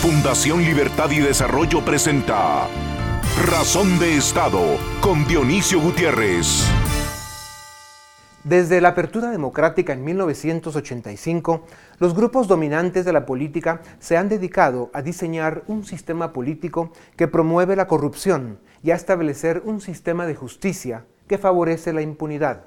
Fundación Libertad y Desarrollo presenta Razón de Estado con Dionisio Gutiérrez. Desde la apertura democrática en 1985, los grupos dominantes de la política se han dedicado a diseñar un sistema político que promueve la corrupción y a establecer un sistema de justicia que favorece la impunidad.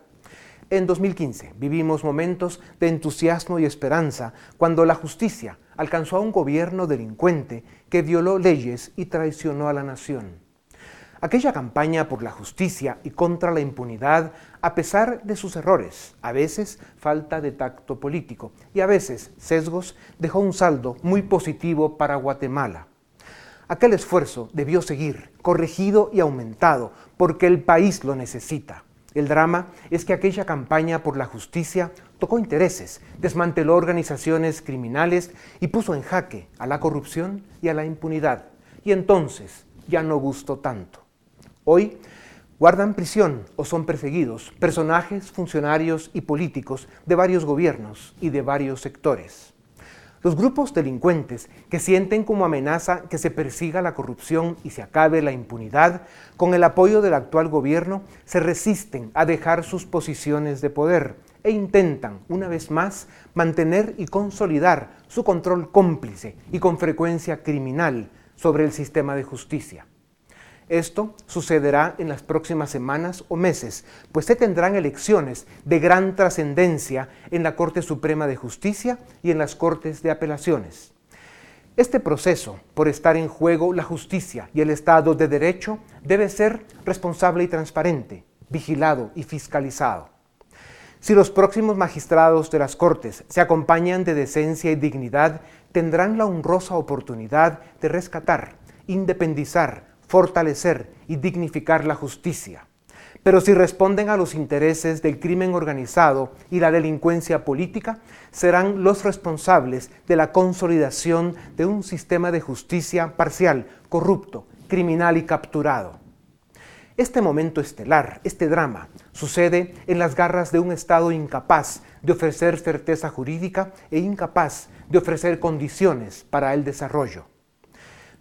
En 2015 vivimos momentos de entusiasmo y esperanza cuando la justicia alcanzó a un gobierno delincuente que violó leyes y traicionó a la nación. Aquella campaña por la justicia y contra la impunidad, a pesar de sus errores, a veces falta de tacto político y a veces sesgos, dejó un saldo muy positivo para Guatemala. Aquel esfuerzo debió seguir, corregido y aumentado, porque el país lo necesita. El drama es que aquella campaña por la justicia tocó intereses, desmanteló organizaciones criminales y puso en jaque a la corrupción y a la impunidad. Y entonces ya no gustó tanto. Hoy guardan prisión o son perseguidos personajes, funcionarios y políticos de varios gobiernos y de varios sectores. Los grupos delincuentes que sienten como amenaza que se persiga la corrupción y se acabe la impunidad, con el apoyo del actual gobierno, se resisten a dejar sus posiciones de poder e intentan, una vez más, mantener y consolidar su control cómplice y con frecuencia criminal sobre el sistema de justicia. Esto sucederá en las próximas semanas o meses, pues se tendrán elecciones de gran trascendencia en la Corte Suprema de Justicia y en las Cortes de Apelaciones. Este proceso, por estar en juego la justicia y el Estado de Derecho, debe ser responsable y transparente, vigilado y fiscalizado. Si los próximos magistrados de las Cortes se acompañan de decencia y dignidad, tendrán la honrosa oportunidad de rescatar, independizar, fortalecer y dignificar la justicia. Pero si responden a los intereses del crimen organizado y la delincuencia política, serán los responsables de la consolidación de un sistema de justicia parcial, corrupto, criminal y capturado. Este momento estelar, este drama, sucede en las garras de un Estado incapaz de ofrecer certeza jurídica e incapaz de ofrecer condiciones para el desarrollo.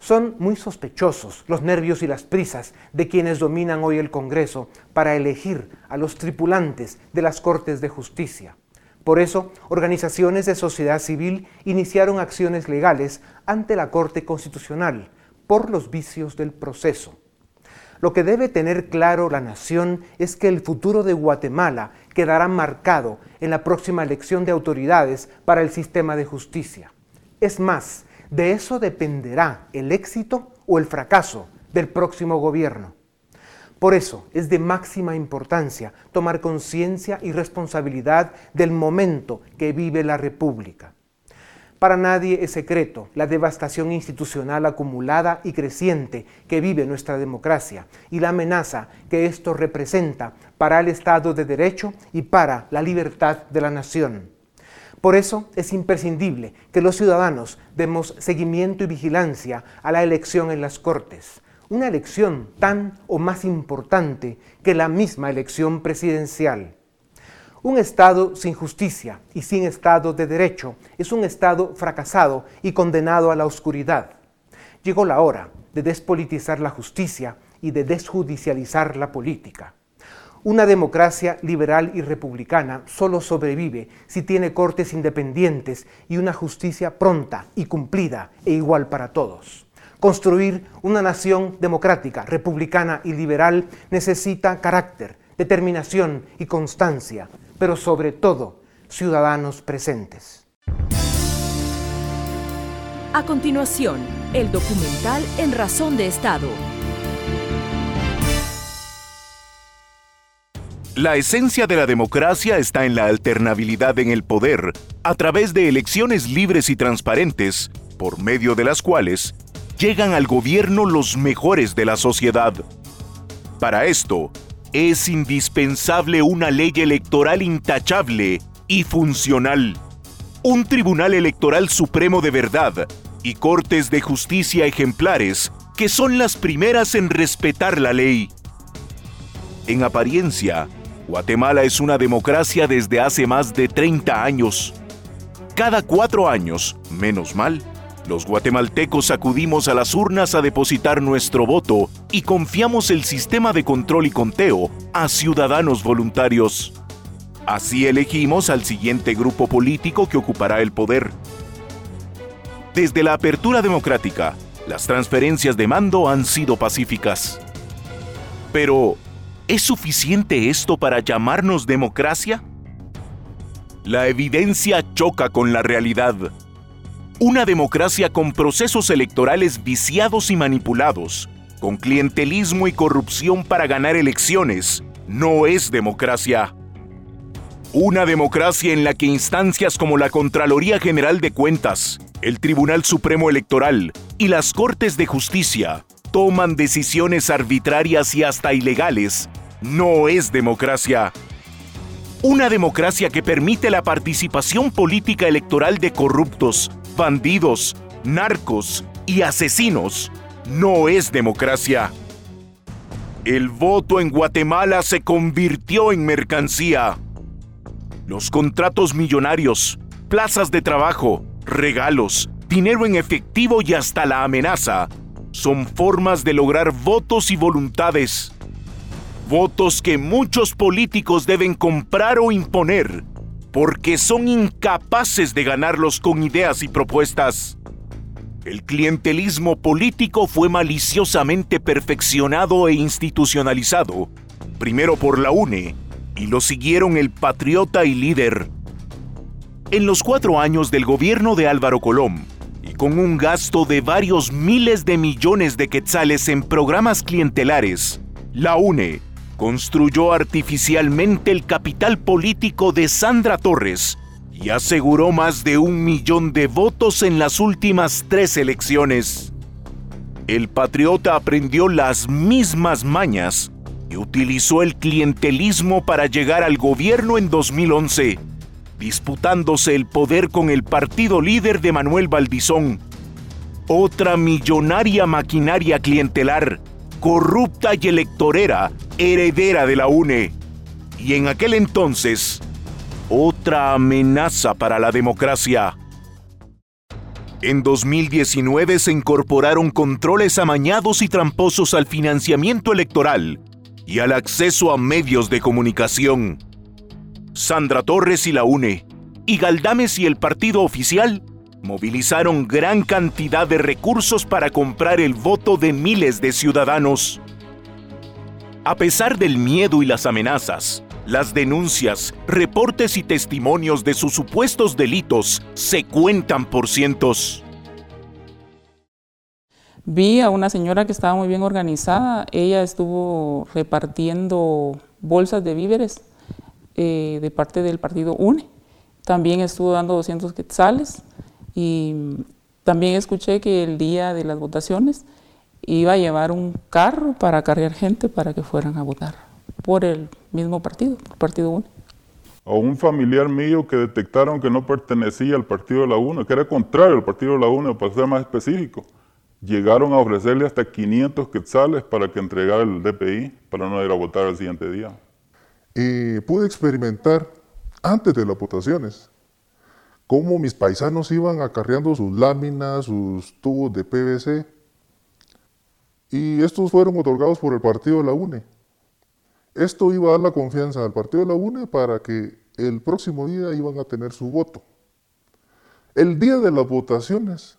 Son muy sospechosos los nervios y las prisas de quienes dominan hoy el Congreso para elegir a los tripulantes de las Cortes de Justicia. Por eso, organizaciones de sociedad civil iniciaron acciones legales ante la Corte Constitucional por los vicios del proceso. Lo que debe tener claro la nación es que el futuro de Guatemala quedará marcado en la próxima elección de autoridades para el sistema de justicia. Es más, de eso dependerá el éxito o el fracaso del próximo gobierno. Por eso es de máxima importancia tomar conciencia y responsabilidad del momento que vive la República. Para nadie es secreto la devastación institucional acumulada y creciente que vive nuestra democracia y la amenaza que esto representa para el Estado de Derecho y para la libertad de la nación. Por eso es imprescindible que los ciudadanos demos seguimiento y vigilancia a la elección en las Cortes, una elección tan o más importante que la misma elección presidencial. Un Estado sin justicia y sin Estado de Derecho es un Estado fracasado y condenado a la oscuridad. Llegó la hora de despolitizar la justicia y de desjudicializar la política. Una democracia liberal y republicana solo sobrevive si tiene cortes independientes y una justicia pronta y cumplida e igual para todos. Construir una nación democrática, republicana y liberal necesita carácter, determinación y constancia, pero sobre todo ciudadanos presentes. A continuación, el documental En Razón de Estado La esencia de la democracia está en la alternabilidad en el poder, a través de elecciones libres y transparentes, por medio de las cuales llegan al gobierno los mejores de la sociedad. Para esto, es indispensable una ley electoral intachable y funcional, un Tribunal Electoral Supremo de verdad y Cortes de Justicia ejemplares que son las primeras en respetar la ley. En apariencia, Guatemala es una democracia desde hace más de 30 años. Cada cuatro años, menos mal, Los guatemaltecos acudimos a las urnas a depositar nuestro voto y confiamos el sistema de control y conteo a ciudadanos voluntarios. Así elegimos al siguiente grupo político que ocupará el poder. Desde la apertura democrática, las transferencias de mando han sido pacíficas. Pero, ¿es suficiente esto para llamarnos democracia? La evidencia choca con la realidad. Una democracia con procesos electorales viciados y manipulados, con clientelismo y corrupción para ganar elecciones, no es democracia. Una democracia en la que instancias como la Contraloría General de Cuentas, el Tribunal Supremo Electoral y las Cortes de Justicia toman decisiones arbitrarias y hasta ilegales, no es democracia. Una democracia que permite la participación política electoral de corruptos, bandidos, narcos y asesinos no es democracia. El voto en Guatemala se convirtió en mercancía. Los contratos millonarios, plazas de trabajo, regalos, dinero en efectivo y hasta la amenaza son formas de lograr votos y voluntades. Votos que muchos políticos deben comprar o imponer porque son incapaces de ganarlos con ideas y propuestas. El clientelismo político fue maliciosamente perfeccionado e institucionalizado, primero por la UNE, y lo siguieron el patriota y líder. En los cuatro años del gobierno de Álvaro Colón, con un gasto de varios miles de millones de quetzales en programas clientelares, la UNE construyó artificialmente el capital político de Sandra Torres y aseguró más de un millón de votos en las últimas tres elecciones. El patriota aprendió las mismas mañas y utilizó el clientelismo para llegar al gobierno en 2011, disputándose el poder con el partido líder de Manuel Valdizón. Otra millonaria maquinaria clientelar corrupta y electorera, heredera de la UNE. Y en aquel entonces, otra amenaza para la democracia. En 2019 se incorporaron controles amañados y tramposos al financiamiento electoral y al acceso a medios de comunicación. Sandra Torres y la UNE, y Galdames y el partido oficial movilizaron gran cantidad de recursos para comprar el voto de miles de ciudadanos. A pesar del miedo y las amenazas, las denuncias, reportes y testimonios de sus supuestos delitos se cuentan por cientos. Vi a una señora que estaba muy bien organizada. Ella estuvo repartiendo bolsas de víveres eh, de parte del partido UNE. También estuvo dando 200 quetzales y también escuché que el día de las votaciones iba a llevar un carro para cargar gente para que fueran a votar por el mismo partido, el Partido UNE. A un familiar mío que detectaron que no pertenecía al Partido de la UNE, que era contrario al Partido de la UNE, para ser más específico, llegaron a ofrecerle hasta 500 quetzales para que entregara el DPI para no ir a votar al siguiente día. Y pude experimentar antes de las votaciones cómo mis paisanos iban acarreando sus láminas, sus tubos de PVC, y estos fueron otorgados por el partido de la UNE. Esto iba a dar la confianza al partido de la UNE para que el próximo día iban a tener su voto. El día de las votaciones,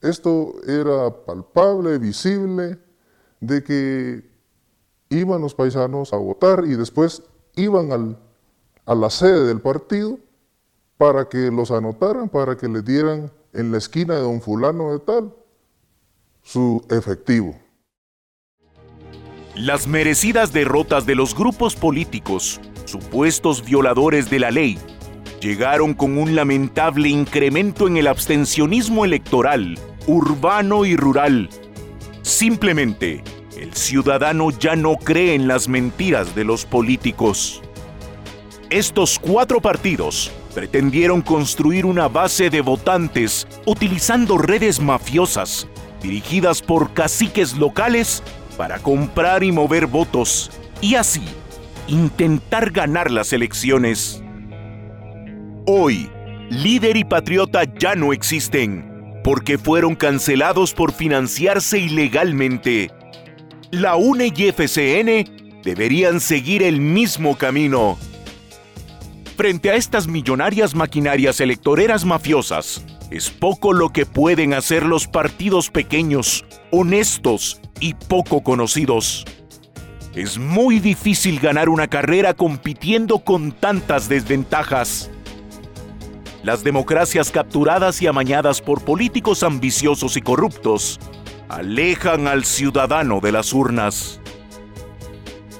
esto era palpable, visible, de que iban los paisanos a votar y después iban a la sede del partido para que los anotaran, para que les dieran en la esquina de don fulano de tal su efectivo. Las merecidas derrotas de los grupos políticos, supuestos violadores de la ley, llegaron con un lamentable incremento en el abstencionismo electoral, urbano y rural. Simplemente, el ciudadano ya no cree en las mentiras de los políticos. Estos cuatro partidos pretendieron construir una base de votantes utilizando redes mafiosas dirigidas por caciques locales para comprar y mover votos y así intentar ganar las elecciones. Hoy, líder y patriota ya no existen. porque fueron cancelados por financiarse ilegalmente. La UNE y FCN deberían seguir el mismo camino. Frente a estas millonarias maquinarias electoreras mafiosas, es poco lo que pueden hacer los partidos pequeños, honestos y poco conocidos. Es muy difícil ganar una carrera compitiendo con tantas desventajas. Las democracias capturadas y amañadas por políticos ambiciosos y corruptos alejan al ciudadano de las urnas.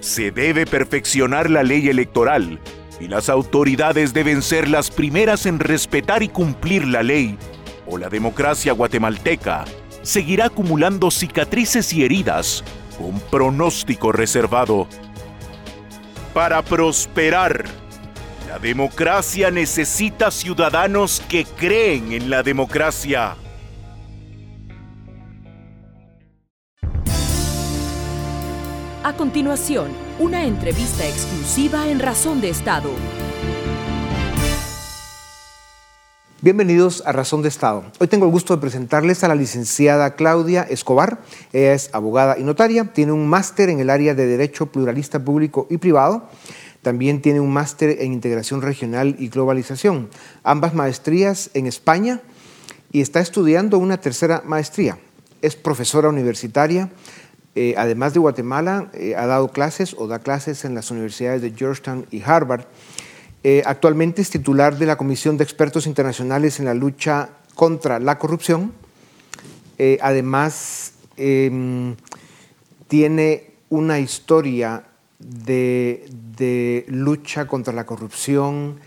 Se debe perfeccionar la ley electoral y las autoridades deben ser las primeras en respetar y cumplir la ley, o la democracia guatemalteca seguirá acumulando cicatrices y heridas con pronóstico reservado. Para prosperar, la democracia necesita ciudadanos que creen en la democracia. A continuación, una entrevista exclusiva en Razón de Estado. Bienvenidos a Razón de Estado. Hoy tengo el gusto de presentarles a la licenciada Claudia Escobar. Ella es abogada y notaria, tiene un máster en el área de Derecho Pluralista Público y Privado. También tiene un máster en Integración Regional y Globalización, ambas maestrías en España y está estudiando una tercera maestría. Es profesora universitaria, eh, además de Guatemala, eh, ha dado clases o da clases en las universidades de Georgetown y Harvard. Eh, actualmente es titular de la Comisión de Expertos Internacionales en la lucha contra la corrupción. además, em, tiene una historia de, lucha contra la corrupción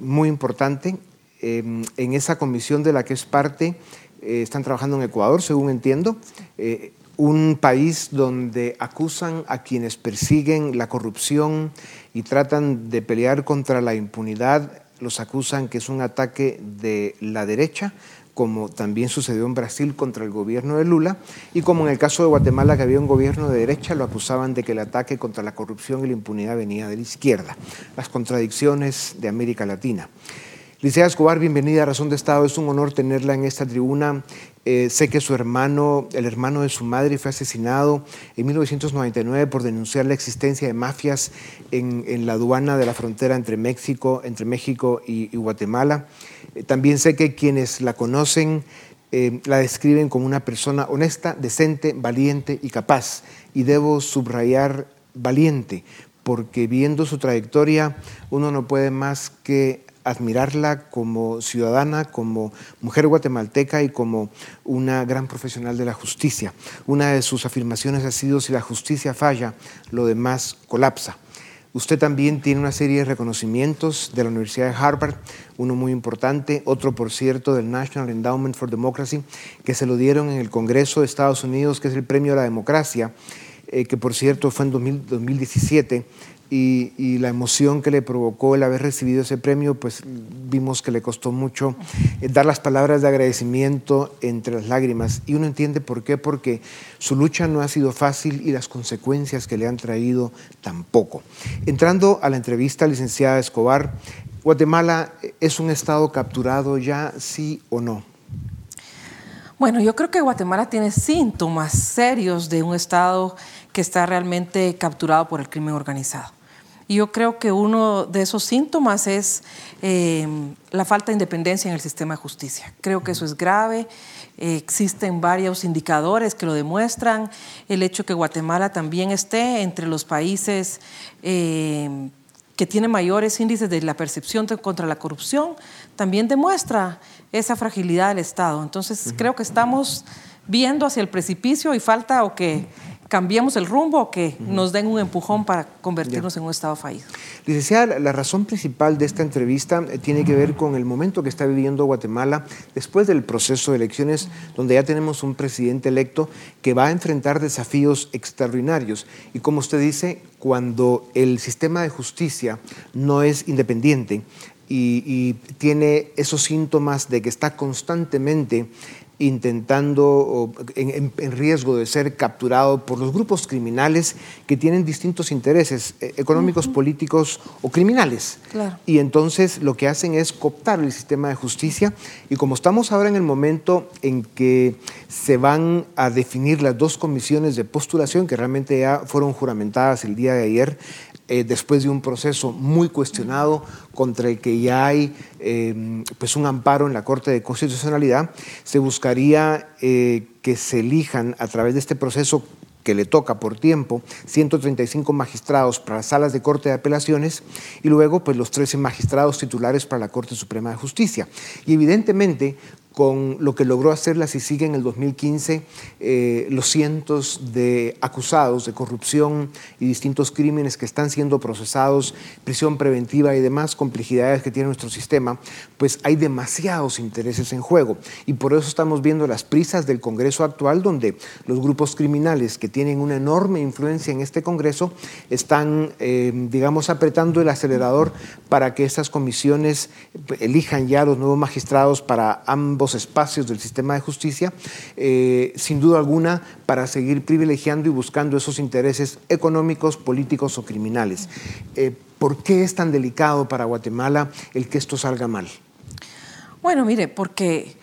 muy importante. Em, en esa comisión de la que es parte, están trabajando en Ecuador, según entiendo un país donde acusan a quienes persiguen la corrupción y tratan de pelear contra la impunidad, los acusan que es un ataque de la derecha, como también sucedió en Brasil contra el gobierno de Lula, y como en el caso de Guatemala, que había un gobierno de derecha, lo acusaban de que el ataque contra la corrupción y la impunidad venía de la izquierda. Las contradicciones de América Latina. Licea Escobar, bienvenida a Razón de Estado. Es un honor tenerla en esta tribuna. Eh, sé que su hermano, el hermano de su madre, fue asesinado en 1999 por denunciar la existencia de mafias en, la aduana de la frontera entre México, entre México y, Guatemala. Eh, también sé que quienes la conocen eh, la describen como una persona honesta, decente, valiente y capaz. Y debo subrayar valiente, porque viendo su trayectoria uno no puede más que admirarla como ciudadana, como mujer guatemalteca y como una gran profesional de la justicia. Una de sus afirmaciones ha sido, si la justicia falla, lo demás colapsa. Usted también tiene una serie de reconocimientos de la Universidad de Harvard, uno muy importante, otro por cierto del National Endowment for Democracy, que se lo dieron en el Congreso de Estados Unidos, que es el Premio a la Democracia, eh, que por cierto fue en 2017 y, la emoción que le provocó el haber recibido ese premio, pues vimos que le costó mucho eh, dar las palabras de agradecimiento entre las lágrimas. Y uno entiende por qué, porque su lucha no ha sido fácil y las consecuencias que le han traído tampoco. Entrando a la entrevista, licenciada Escobar, ¿Guatemala es un estado capturado ya, sí o no? Bueno, yo creo que Guatemala tiene síntomas serios de un estado que está realmente capturado por el crimen organizado. Y yo creo que uno de esos síntomas es eh, la falta de independencia en el sistema de justicia. Creo que eso es grave. existen varios indicadores que lo demuestran. El hecho que Guatemala también esté entre los países eh, que tienen mayores índices de la percepción contra la corrupción también demuestra esa fragilidad del Estado. Entonces, creo que estamos viendo hacia el precipicio y falta o que cambiemos el rumbo o que nos den un empujón para convertirnos en un Estado fallido. Licenciada, la razón principal de esta entrevista eh, tiene que ver con el momento que está viviendo Guatemala después del proceso de elecciones, donde ya tenemos un presidente electo que va a enfrentar desafíos extraordinarios. Y como usted dice, cuando el sistema de justicia no es independiente, y, tiene esos síntomas de que está constantemente intentando, en, riesgo de ser capturado por los grupos criminales que tienen distintos intereses eh, económicos, políticos o criminales. Y entonces lo que hacen es cooptar el sistema de justicia. Y como estamos ahora en el momento en que se van a definir las dos comisiones de postulación que realmente ya fueron juramentadas el día de ayer, eh, después de un proceso muy cuestionado contra el que ya hay eh, pues un amparo en la Corte de Constitucionalidad, se buscaría eh, que se elijan a través de este proceso que le toca por tiempo 135 magistrados para las salas de Corte de Apelaciones y luego pues los 13 magistrados titulares para la Corte Suprema de Justicia. Y evidentemente con lo que logró hacer la CICIG en el 2015, eh, los cientos de acusados de corrupción y distintos crímenes que están siendo procesados, prisión preventiva y demás complejidades que tiene nuestro sistema, pues hay demasiados intereses en juego. Y por eso estamos viendo las prisas del Congreso actual, donde los grupos criminales que tienen una enorme influencia en este Congreso están, eh, digamos, apretando el acelerador para que estas comisiones elijan ya los nuevos magistrados para ambos espacios del sistema de justicia, eh, sin duda alguna, para seguir privilegiando y buscando esos intereses económicos, políticos o criminales. Eh, ¿Por qué es tan delicado para Guatemala el que esto salga mal? Bueno, mire, porque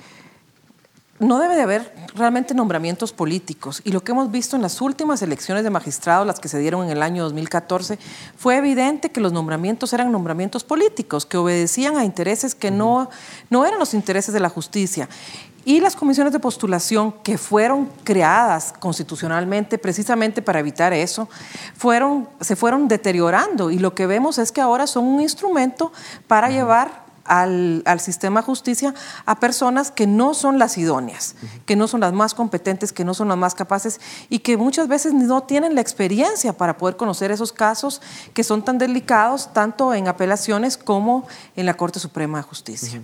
no debe de haber realmente nombramientos políticos. Y lo que hemos visto en las últimas elecciones de magistrados, las que se dieron en el año 2014, fue evidente que los nombramientos eran nombramientos políticos, que obedecían a intereses que no, no eran los intereses de la justicia. Y las comisiones de postulación que fueron creadas constitucionalmente precisamente para evitar eso, fueron, se fueron deteriorando y lo que vemos es que ahora son un instrumento para llevar al, sistema de justicia a personas que no son las idóneas, que no son las más competentes, que no son las más capaces y que muchas veces no tienen la experiencia para poder conocer esos casos que son tan delicados tanto en apelaciones como en la Corte Suprema de Justicia.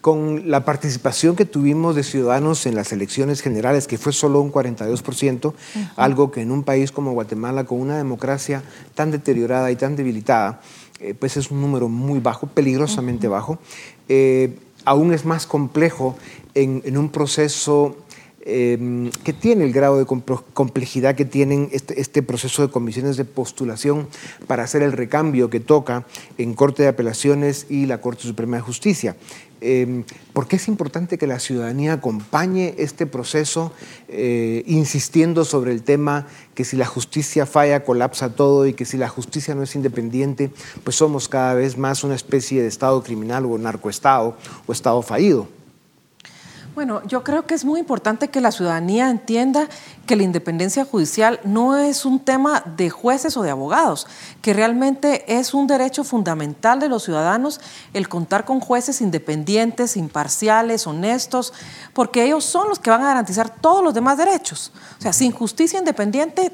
Con la participación que tuvimos de ciudadanos en las elecciones generales, que fue solo un 42%, algo que en un país como Guatemala, con una democracia tan deteriorada y tan debilitada, eh, pues es un número muy bajo, peligrosamente bajo. Eh, aún es más complejo en, un proceso em, que tiene el grado de complejidad que tienen este, este, proceso de comisiones de postulación para hacer el recambio que toca en Corte de Apelaciones y la Corte Suprema de Justicia. Em, ¿Por qué es importante que la ciudadanía acompañe este proceso eh, insistiendo sobre el tema que si la justicia falla colapsa todo y que si la justicia no es independiente, pues somos cada vez más una especie de Estado criminal o narcoestado o Estado fallido? Bueno, yo creo que es muy importante que la ciudadanía entienda que la independencia judicial no es un tema de jueces o de abogados, que realmente es un derecho fundamental de los ciudadanos el contar con jueces independientes, imparciales, honestos, porque ellos son los que van a garantizar todos los demás derechos. O sea, sin justicia independiente,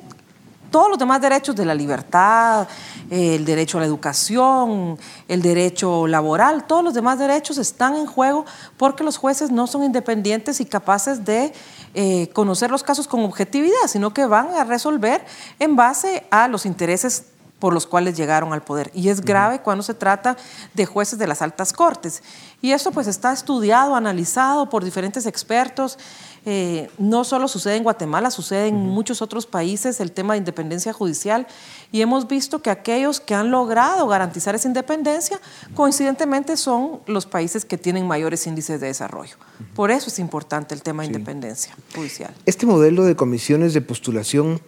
todos los demás derechos de la libertad, el derecho a la educación, el derecho laboral, todos los demás derechos están en juego porque los jueces no son independientes y capaces de eh, conocer los casos con objetividad, sino que van a resolver en base a los intereses por los cuales llegaron al poder. Y es grave cuando se trata de jueces de las altas cortes. Y esto pues está estudiado, analizado por diferentes expertos. Eh, no solo sucede en Guatemala, sucede en muchos otros países el tema de independencia judicial. Y hemos visto que aquellos que han logrado garantizar esa independencia, coincidentemente son los países que tienen mayores índices de desarrollo. Por eso es importante el tema de independencia judicial. Este modelo de comisiones de postulación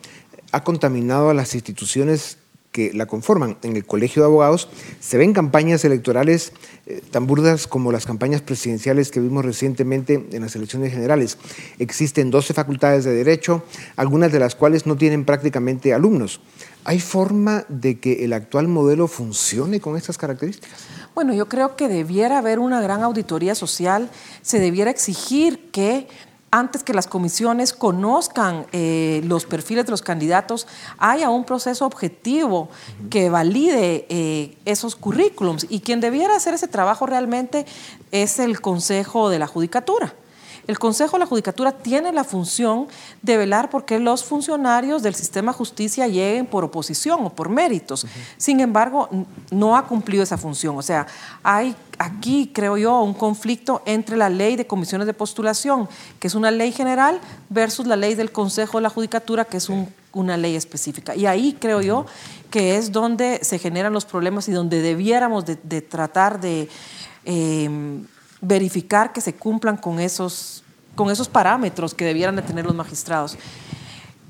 ha contaminado a las instituciones que la conforman. En el Colegio de Abogados se ven campañas electorales eh, tan burdas como las campañas presidenciales que vimos recientemente en las elecciones generales. Existen 12 facultades de Derecho, algunas de las cuales no tienen prácticamente alumnos. ¿Hay forma de que el actual modelo funcione con estas características? Bueno, yo creo que debiera haber una gran auditoría social, se debiera exigir que antes que las comisiones conozcan eh, los perfiles de los candidatos, haya un proceso objetivo que valide eh, esos currículums. Y quien debiera hacer ese trabajo realmente es el Consejo de la Judicatura. El Consejo de la Judicatura tiene la función de velar porque los funcionarios del sistema justicia lleguen por oposición o por méritos. Sin embargo, no ha cumplido esa función. O sea, hay aquí, creo yo, un conflicto entre la ley de comisiones de postulación, que es una ley general, versus la ley del Consejo de la Judicatura, que es una ley específica. Y ahí creo yo que es donde se generan los problemas y donde debiéramos de, tratar de em, verificar que se cumplan con esos, con esos parámetros que debieran de tener los magistrados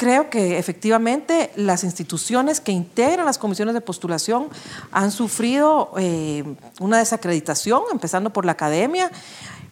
creo que efectivamente las instituciones que integran las comisiones de postulación han sufrido eh, una desacreditación, empezando por la academia.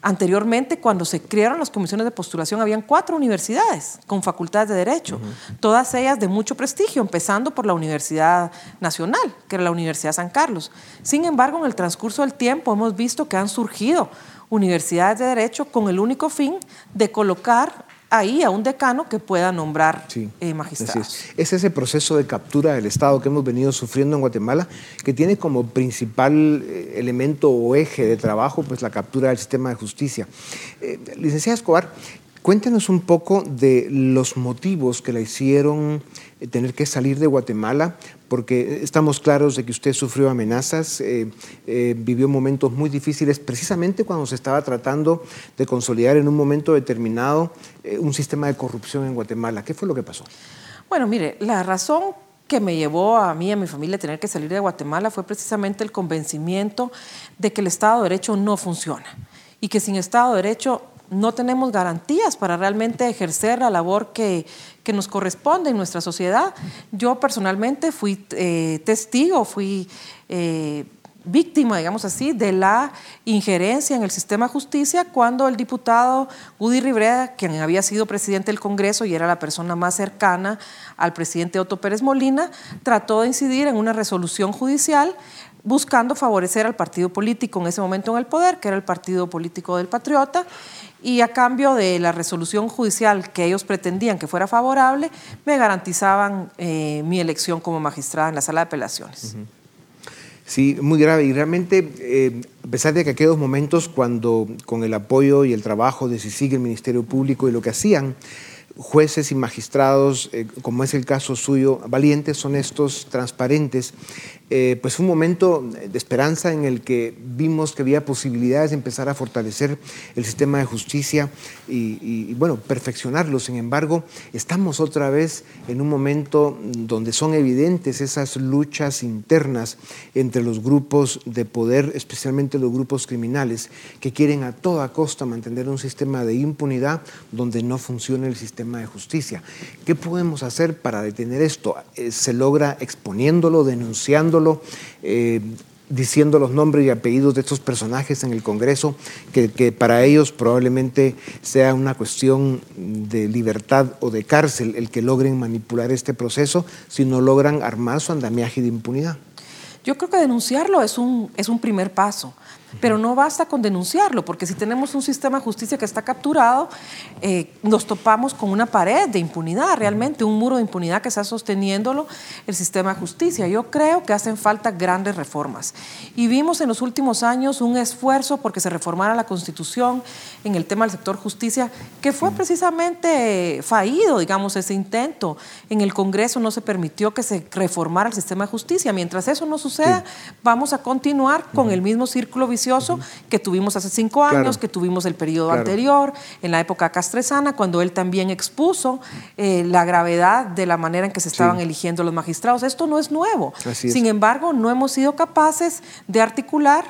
Anteriormente, cuando se crearon las comisiones de postulación, habían cuatro universidades con facultades de Derecho, todas ellas de mucho prestigio, empezando por la Universidad Nacional, que era la Universidad San Carlos. Sin embargo, en el transcurso del tiempo hemos visto que han surgido universidades de Derecho con el único fin de colocar ahí a un decano que pueda nombrar eh, magistrados. Es. ese proceso de captura del Estado que hemos venido sufriendo en Guatemala, que tiene como principal eh, elemento o eje de trabajo pues, la captura del sistema de justicia. Eh, licenciada Escobar, cuéntenos un poco de los motivos que la hicieron tener que salir de Guatemala porque estamos claros de que usted sufrió amenazas, eh, eh, vivió momentos muy difíciles precisamente cuando se estaba tratando de consolidar en un momento determinado eh, un sistema de corrupción en Guatemala. ¿Qué fue lo que pasó? Bueno, mire, la razón que me llevó a mí y a mi familia a tener que salir de Guatemala fue precisamente el convencimiento de que el Estado de Derecho no funciona y que sin Estado de Derecho no tenemos garantías para realmente ejercer la labor que, nos corresponde en nuestra sociedad. Yo personalmente fui eh, testigo, fui eh, víctima, digamos así, de la injerencia en el sistema de justicia cuando el diputado Woody Rivera, quien había sido presidente del Congreso y era la persona más cercana al presidente Otto Pérez Molina, trató de incidir en una resolución judicial buscando favorecer al partido político en ese momento en el poder, que era el partido político del Patriota, y a cambio de la resolución judicial que ellos pretendían que fuera favorable, me garantizaban eh, mi elección como magistrada en la sala de apelaciones. Sí, muy grave. Y realmente, eh, a pesar de que aquellos momentos cuando con el apoyo y el trabajo de sigue el Ministerio Público y lo que hacían, jueces y magistrados, eh, como es el caso suyo, valientes, honestos, transparentes, eh, pues un momento de esperanza en el que vimos que había posibilidades de empezar a fortalecer el sistema de justicia y, bueno, perfeccionarlo. Sin embargo, estamos otra vez en un momento donde son evidentes esas luchas internas entre los grupos de poder, especialmente los grupos criminales, que quieren a toda costa mantener un sistema de impunidad donde no funciona el sistema de justicia. ¿Qué podemos hacer para detener esto? Eh, ¿Se logra exponiéndolo, denunciándolo? Eh, diciendo los nombres y apellidos de estos personajes en el Congreso, que, para ellos probablemente sea una cuestión de libertad o de cárcel el que logren manipular este proceso si no logran armar su andamiaje de impunidad. Yo creo que denunciarlo es un, es un primer paso. Pero no basta con denunciarlo, porque si tenemos un sistema de justicia que está capturado, eh, nos topamos con una pared de impunidad, realmente un muro de impunidad que está sosteniéndolo el sistema de justicia. Yo creo que hacen falta grandes reformas. Y vimos en los últimos años un esfuerzo porque se reformara la Constitución en el tema del sector justicia, que fue precisamente fallido, digamos, ese intento. En el Congreso no se permitió que se reformara el sistema de justicia. Mientras eso no suceda, vamos a continuar con el mismo círculo vicioso que tuvimos hace cinco años, que tuvimos el periodo anterior, en la época castresana, cuando él también expuso eh, la gravedad de la manera en que se estaban eligiendo los magistrados. Esto no es nuevo. Sin embargo, no hemos sido capaces de articular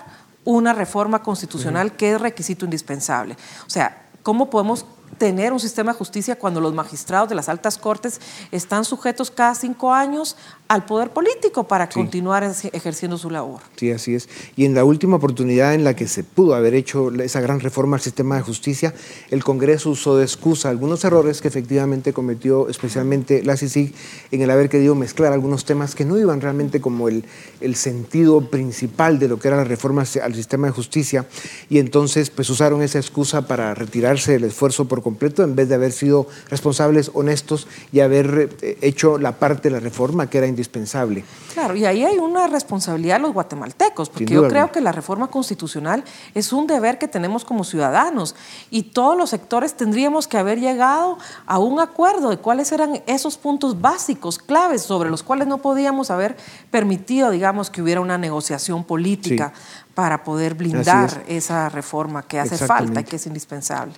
una reforma constitucional que es requisito indispensable. O sea, ¿cómo podemos tener un sistema de justicia cuando los magistrados de las altas cortes están sujetos cada cinco años al poder político para continuar ejerciendo su labor. Sí, así es. Y en la última oportunidad en la que se pudo haber hecho esa gran reforma al sistema de justicia, el Congreso usó de excusa algunos errores que efectivamente cometió especialmente la CICIG en el haber querido mezclar algunos temas que no iban realmente como el, el sentido principal de lo que era la reforma al sistema de justicia y entonces pues usaron esa excusa para retirarse del esfuerzo por completo en vez de haber sido responsables, honestos y haber eh, hecho la parte de la reforma que era indispensable. Claro, y ahí hay una responsabilidad de los guatemaltecos, porque yo creo que la reforma constitucional es un deber que tenemos como ciudadanos y todos los sectores tendríamos que haber llegado a un acuerdo de cuáles eran esos puntos básicos, claves, sobre los cuales no podíamos haber permitido, digamos, que hubiera una negociación política para poder blindar esa reforma que hace falta y que es indispensable.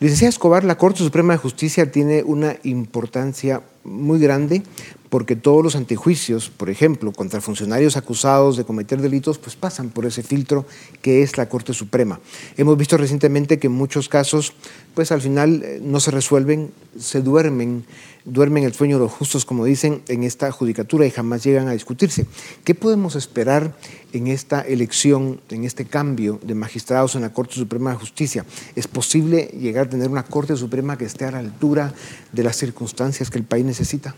Licenciada Escobar, la Corte Suprema de Justicia tiene una importancia muy grande porque todos los antejuicios, por ejemplo, contra funcionarios acusados de cometer delitos, pues pasan por ese filtro que es la Corte Suprema. Hemos visto recientemente que en muchos casos, pues al final eh, no se resuelven, se duermen duermen el sueño de los justos, como dicen, en esta judicatura y jamás llegan a discutirse. ¿Qué podemos esperar en esta elección, en este cambio de magistrados en la Corte Suprema de Justicia? ¿Es posible llegar a tener una Corte Suprema que esté a la altura de las circunstancias que el país necesita?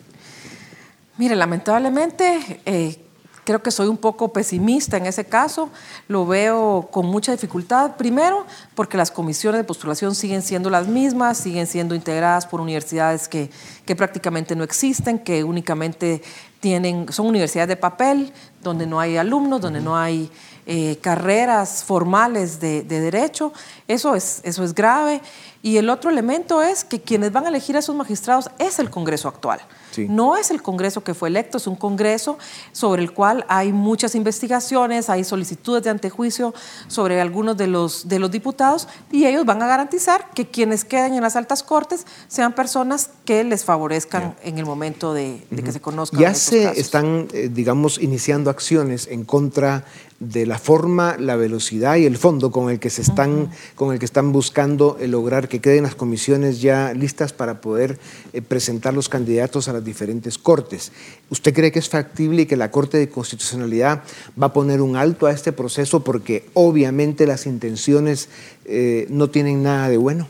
Mire, lamentablemente... Eh, Creo que soy un poco pesimista en ese caso, lo veo con mucha dificultad. Primero, porque las comisiones de postulación siguen siendo las mismas, siguen siendo integradas por universidades que, que prácticamente no existen, que únicamente tienen, son universidades de papel, donde no hay alumnos, donde no hay eh, carreras formales de, de, derecho. Eso es, eso es grave. Y el otro elemento es que quienes van a elegir a esos magistrados es el Congreso actual. No es el Congreso que fue electo, es un Congreso sobre el cual hay muchas investigaciones, hay solicitudes de antejuicio sobre algunos de los, de los diputados y ellos van a garantizar que quienes queden en las altas cortes sean personas que les favorezcan en el momento de, que se conozcan. Ya se están, eh, digamos, iniciando acciones en contra de la forma, la velocidad y el fondo con el que se están, con el que están buscando eh, lograr que queden las comisiones ya listas para poder eh, presentar los candidatos a las diferentes cortes. ¿Usted cree que es factible y que la Corte de Constitucionalidad va a poner un alto a este proceso porque obviamente las intenciones eh, no tienen nada de bueno?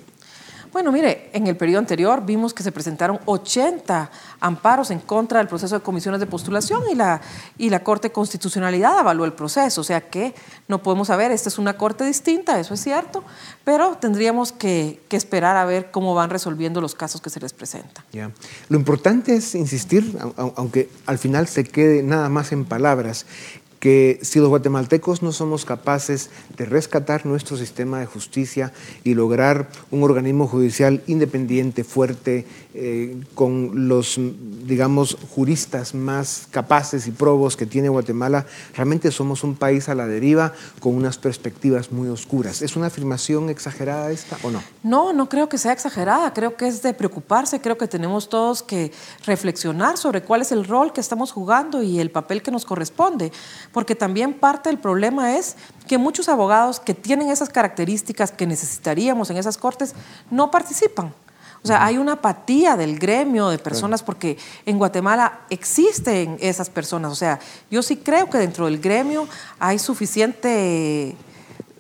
Bueno, mire, en el periodo anterior vimos que se presentaron 80 amparos en contra del proceso de comisiones de postulación y la, y la Corte Constitucionalidad avaló el proceso. O sea que no podemos saber, esta es una Corte distinta, eso es cierto, pero tendríamos que, esperar a ver cómo van resolviendo los casos que se les presentan. Lo importante es insistir, aunque al final se quede nada más en palabras, que si los guatemaltecos no somos capaces de rescatar nuestro sistema de justicia y lograr un organismo judicial independiente, fuerte, eh, con los, digamos, juristas más capaces y probos que tiene Guatemala, realmente somos un país a la deriva con unas perspectivas muy oscuras. ¿Es una afirmación exagerada esta o no? No, no creo que sea exagerada, creo que es de preocuparse, creo que tenemos todos que reflexionar sobre cuál es el rol que estamos jugando y el papel que nos corresponde porque también parte del problema es que muchos abogados que tienen esas características que necesitaríamos en esas cortes no participan. O sea, hay una apatía del gremio de personas porque en Guatemala existen esas personas. O sea, yo sí creo que dentro del gremio hay suficiente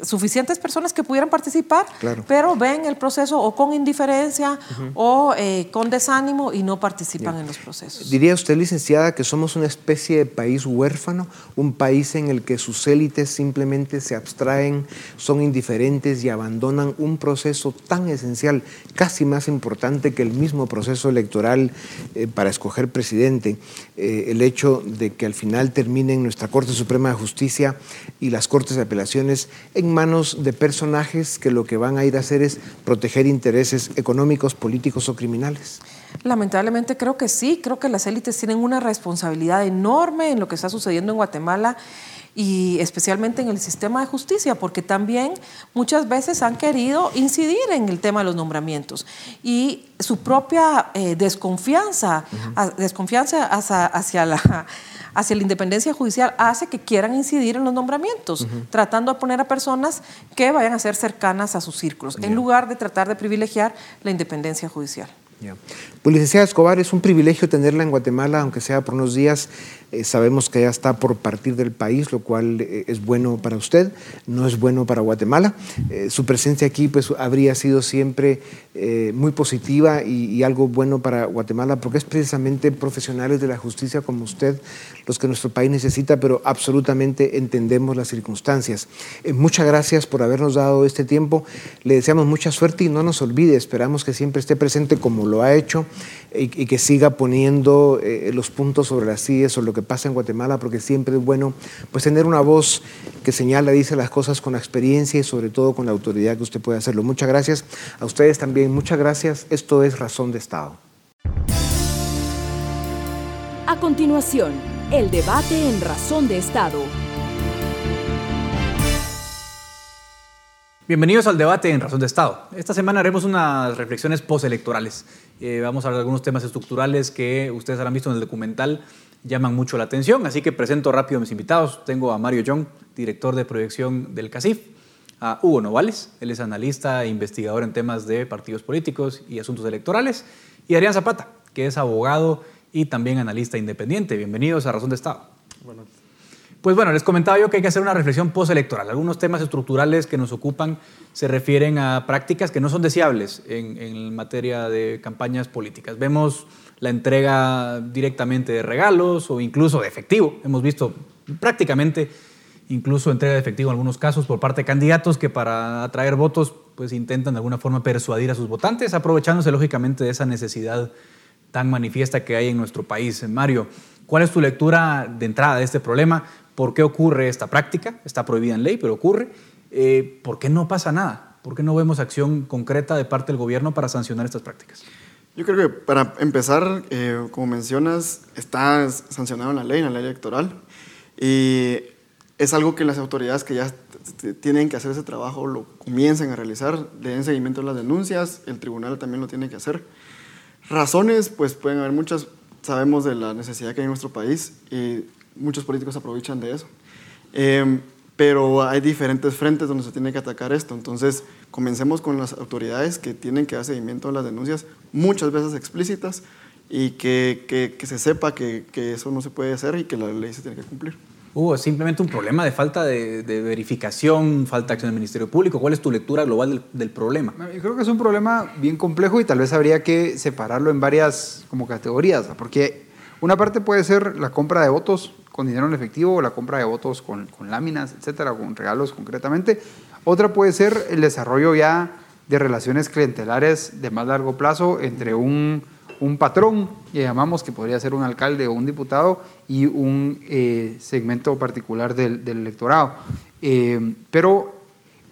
suficientes personas que pudieran participar, pero ven el proceso o con indiferencia o eh, con desánimo y no participan en los procesos. ¿Diría usted, licenciada, que somos una especie de país huérfano, un país en el que sus élites simplemente se abstraen, son indiferentes y abandonan un proceso tan esencial, casi más importante que el mismo proceso electoral eh, para escoger presidente, eh, el hecho de que al final terminen nuestra Corte Suprema de Justicia y las Cortes de Apelaciones en manos de personajes que lo que van a ir a hacer es proteger intereses económicos, políticos o criminales? Lamentablemente creo que sí, creo que las élites tienen una responsabilidad enorme en lo que está sucediendo en Guatemala y especialmente en el sistema de justicia, porque también muchas veces han querido incidir en el tema de los nombramientos y su propia eh, desconfianza, desconfianza hacia la hacia la independencia judicial hace que quieran incidir en los nombramientos, tratando de poner a personas que vayan a ser cercanas a sus círculos, en lugar de tratar de privilegiar la independencia judicial. Pues licenciada Escobar, es un privilegio tenerla en Guatemala, aunque sea por unos días. Eh, sabemos que ya está por partir del país, lo cual eh, es bueno para usted, no es bueno para Guatemala. Eh, su presencia aquí pues, habría sido siempre muy positiva y, y, algo bueno para Guatemala, porque es precisamente profesionales de la justicia como usted los que nuestro país necesita, pero absolutamente entendemos las circunstancias. muchas gracias por habernos dado este tiempo. Le deseamos mucha suerte y no nos olvide, esperamos que siempre esté presente como lo ha hecho y, que siga poniendo los puntos sobre las sillas sobre lo que pasa en Guatemala, porque siempre es bueno pues, tener una voz que señala, dice las cosas con la experiencia y sobre todo con la autoridad que usted puede hacerlo. Muchas gracias. A ustedes también, muchas gracias. Esto es Razón de Estado. A continuación, el debate en Razón de Estado. Bienvenidos al debate en Razón de Estado. Esta semana haremos unas reflexiones postelectorales. Eh, vamos a hablar de algunos temas estructurales que ustedes habrán visto en el documental llaman mucho la atención, así que presento rápido a mis invitados. Tengo a Mario Young, director de proyección del CACIF, a Hugo Novales, él es analista e investigador en temas de partidos políticos y asuntos electorales, y Adrián Zapata, que es abogado y también analista independiente. Bienvenidos a Razón de Estado. Bueno. Pues bueno, les comentaba yo que hay que hacer una reflexión postelectoral. Algunos temas estructurales que nos ocupan se refieren a prácticas que no son deseables en, materia de campañas políticas. Vemos la entrega directamente de regalos o incluso de efectivo. Hemos visto prácticamente incluso entrega de efectivo en algunos casos por parte de candidatos que para atraer votos pues intentan de alguna forma persuadir a sus votantes, aprovechándose lógicamente de esa necesidad tan manifiesta que hay en nuestro país. Mario, ¿cuál es tu lectura de entrada de este problema? ¿Por qué ocurre esta práctica? Está prohibida en ley, pero ocurre. Eh, ¿Por qué no pasa nada? ¿Por qué no vemos acción concreta de parte del gobierno para sancionar estas prácticas? Yo creo que para empezar, eh, como mencionas, está sancionado en la ley, en la ley electoral, y es algo que las autoridades que ya tienen que hacer ese trabajo lo comiencen a realizar, le den seguimiento a las denuncias, el tribunal también lo tiene que hacer. Razones, pues pueden haber muchas, sabemos de la necesidad que hay en nuestro país y muchos políticos aprovechan de eso. Eh, pero hay diferentes frentes donde se tiene que atacar esto. Entonces, comencemos con las autoridades que tienen que dar seguimiento a las denuncias, muchas veces explícitas, y que, que, se sepa que, que, eso no se puede hacer y que la ley se tiene que cumplir. Hugo, es simplemente un problema de falta de, verificación, falta de acción del Ministerio Público. ¿Cuál es tu lectura global del, del, problema? Yo creo que es un problema bien complejo y tal vez habría que separarlo en varias como categorías, porque una parte puede ser la compra de votos con dinero en efectivo o la compra de votos con, con láminas, etcétera, con regalos concretamente. Otra puede ser el desarrollo ya de relaciones clientelares de más largo plazo entre un, un patrón, que llamamos que podría ser un alcalde o un diputado, y un eh, segmento particular del, electorado. Eh, pero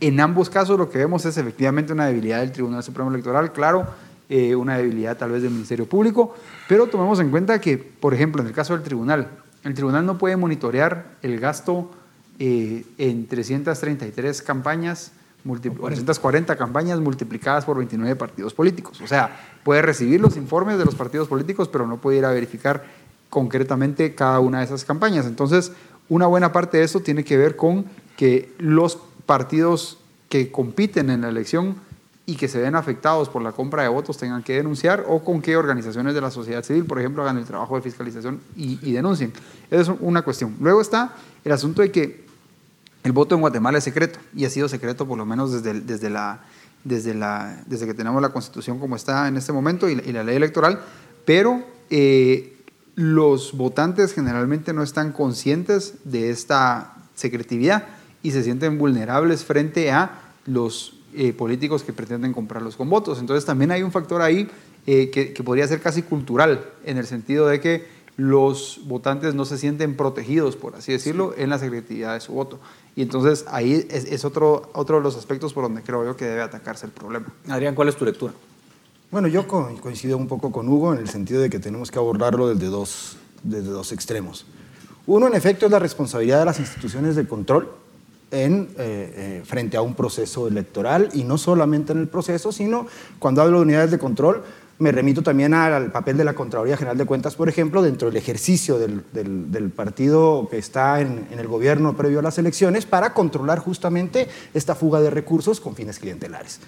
en ambos casos lo que vemos es efectivamente una debilidad del Tribunal Supremo Electoral, claro, eh, una debilidad tal vez del Ministerio Público, pero tomemos en cuenta que, por ejemplo, en el caso del tribunal, el tribunal no puede monitorear el gasto eh, en 333 campañas, 440 campañas multiplicadas por 29 partidos políticos. O sea, puede recibir los informes de los partidos políticos, pero no puede ir a verificar concretamente cada una de esas campañas. Entonces, una buena parte de eso tiene que ver con que los partidos que compiten en la elección y que se ven afectados por la compra de votos tengan que denunciar o con qué organizaciones de la sociedad civil, por ejemplo, hagan el trabajo de fiscalización y, denuncien. Esa es una cuestión. Luego está el asunto de que el voto en Guatemala es secreto y ha sido secreto por lo menos desde, desde, la, desde, la, desde que tenemos la constitución como está en este momento y, la ley electoral, pero eh, los votantes generalmente no están conscientes de esta secretividad y se sienten vulnerables frente a los eh, políticos que pretenden comprarlos con votos. Entonces también hay un factor ahí eh, que, podría ser casi cultural, en el sentido de que los votantes no se sienten protegidos, por así decirlo, en la secretividad de su voto. Y entonces ahí es, otro, otro de los aspectos por donde creo yo que debe atacarse el problema. Adrián, ¿cuál es tu lectura? Bueno, yo coincido un poco con Hugo en el sentido de que tenemos que abordarlo desde dos, desde dos extremos. Uno, en efecto, es la responsabilidad de las instituciones de control en, eh, eh, frente a un proceso electoral y no solamente en el proceso, sino cuando hablo de unidades de control, me remito también al papel de la Contraloría General de Cuentas, por ejemplo, dentro del ejercicio del, del, partido que está en, en, el gobierno previo a las elecciones para controlar justamente esta fuga de recursos con fines clientelares.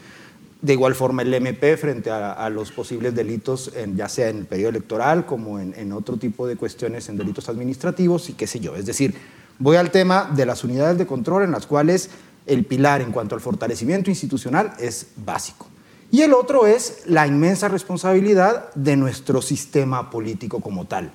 De igual forma el MP frente a, a los posibles delitos, en, ya sea en el periodo electoral como en, en otro tipo de cuestiones, en delitos administrativos y qué sé yo. Es decir, voy al tema de las unidades de control en las cuales el pilar en cuanto al fortalecimiento institucional es básico. Y el otro es la inmensa responsabilidad de nuestro sistema político como tal.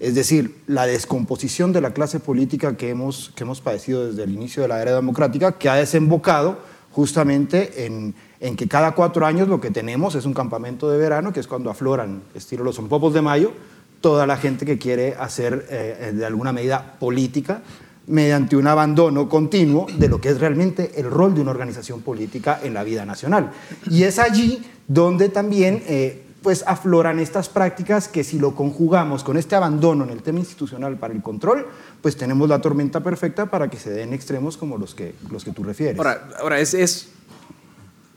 Es decir, la descomposición de la clase política que hemos, que hemos padecido desde el inicio de la era democrática, que ha desembocado justamente en, en que cada cuatro años lo que tenemos es un campamento de verano, que es cuando afloran, estilo los zompopos de mayo, toda la gente que quiere hacer eh, de alguna medida política mediante un abandono continuo de lo que es realmente el rol de una organización política en la vida nacional. Y es allí donde también eh, pues afloran estas prácticas que si lo conjugamos con este abandono en el tema institucional para el control, pues tenemos la tormenta perfecta para que se den extremos como los que, los que tú refieres. Ahora, ahora es, es,